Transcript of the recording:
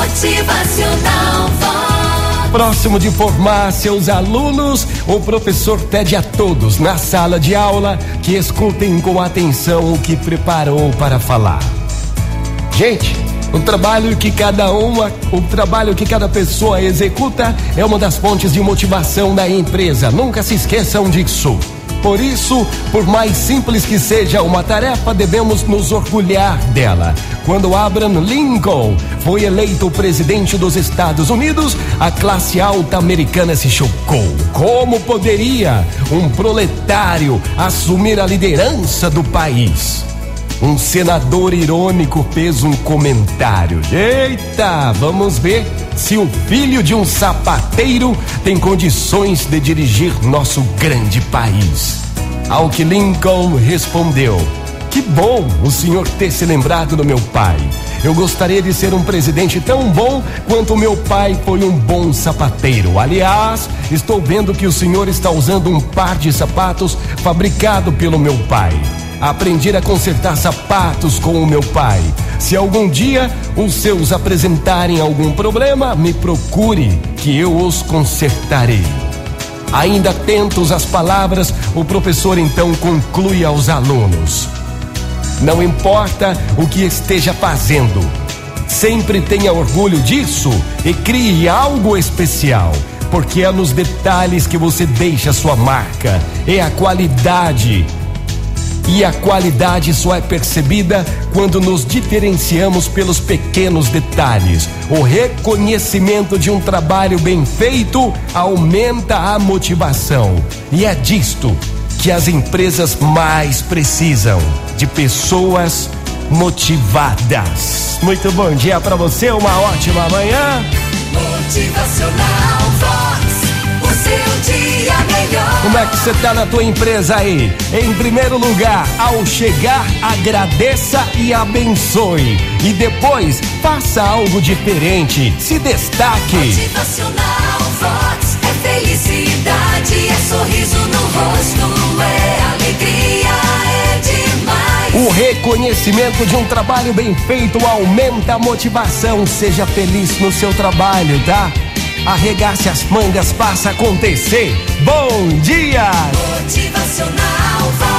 Motivacional. Próximo de formar seus alunos, o professor pede a todos na sala de aula que escutem com atenção o que preparou para falar. Gente, o trabalho que cada uma, o trabalho que cada pessoa executa é uma das fontes de motivação da empresa. Nunca se esqueçam disso. Por isso, por mais simples que seja uma tarefa, devemos nos orgulhar dela. Quando Abraham Lincoln foi eleito presidente dos Estados Unidos, a classe alta americana se chocou. Como poderia um proletário assumir a liderança do país? Um senador irônico fez um comentário. Eita, vamos ver se o filho de um sapateiro tem condições de dirigir nosso grande país. Ao que Lincoln respondeu: Que bom o senhor ter se lembrado do meu pai. Eu gostaria de ser um presidente tão bom quanto meu pai foi um bom sapateiro. Aliás, estou vendo que o senhor está usando um par de sapatos fabricado pelo meu pai. Aprendi a consertar sapatos com o meu pai. Se algum dia os seus apresentarem algum problema, me procure, que eu os consertarei. Ainda atentos às palavras, o professor então conclui aos alunos: Não importa o que esteja fazendo, sempre tenha orgulho disso e crie algo especial porque é nos detalhes que você deixa sua marca, é a qualidade e a qualidade só é percebida quando nos diferenciamos pelos pequenos detalhes. O reconhecimento de um trabalho bem feito aumenta a motivação. E é disto que as empresas mais precisam: de pessoas motivadas. Muito bom dia para você, uma ótima manhã. Motivacional Como é que você tá na tua empresa aí? Em primeiro lugar, ao chegar, agradeça e abençoe. E depois, faça algo diferente. Se destaque. Motivacional Vox. É felicidade, é sorriso no rosto, é alegria, é demais. O reconhecimento de um trabalho bem feito aumenta a motivação. Seja feliz no seu trabalho, tá? Arregace as mangas, faça acontecer. Bom dia! Motivacional Vox.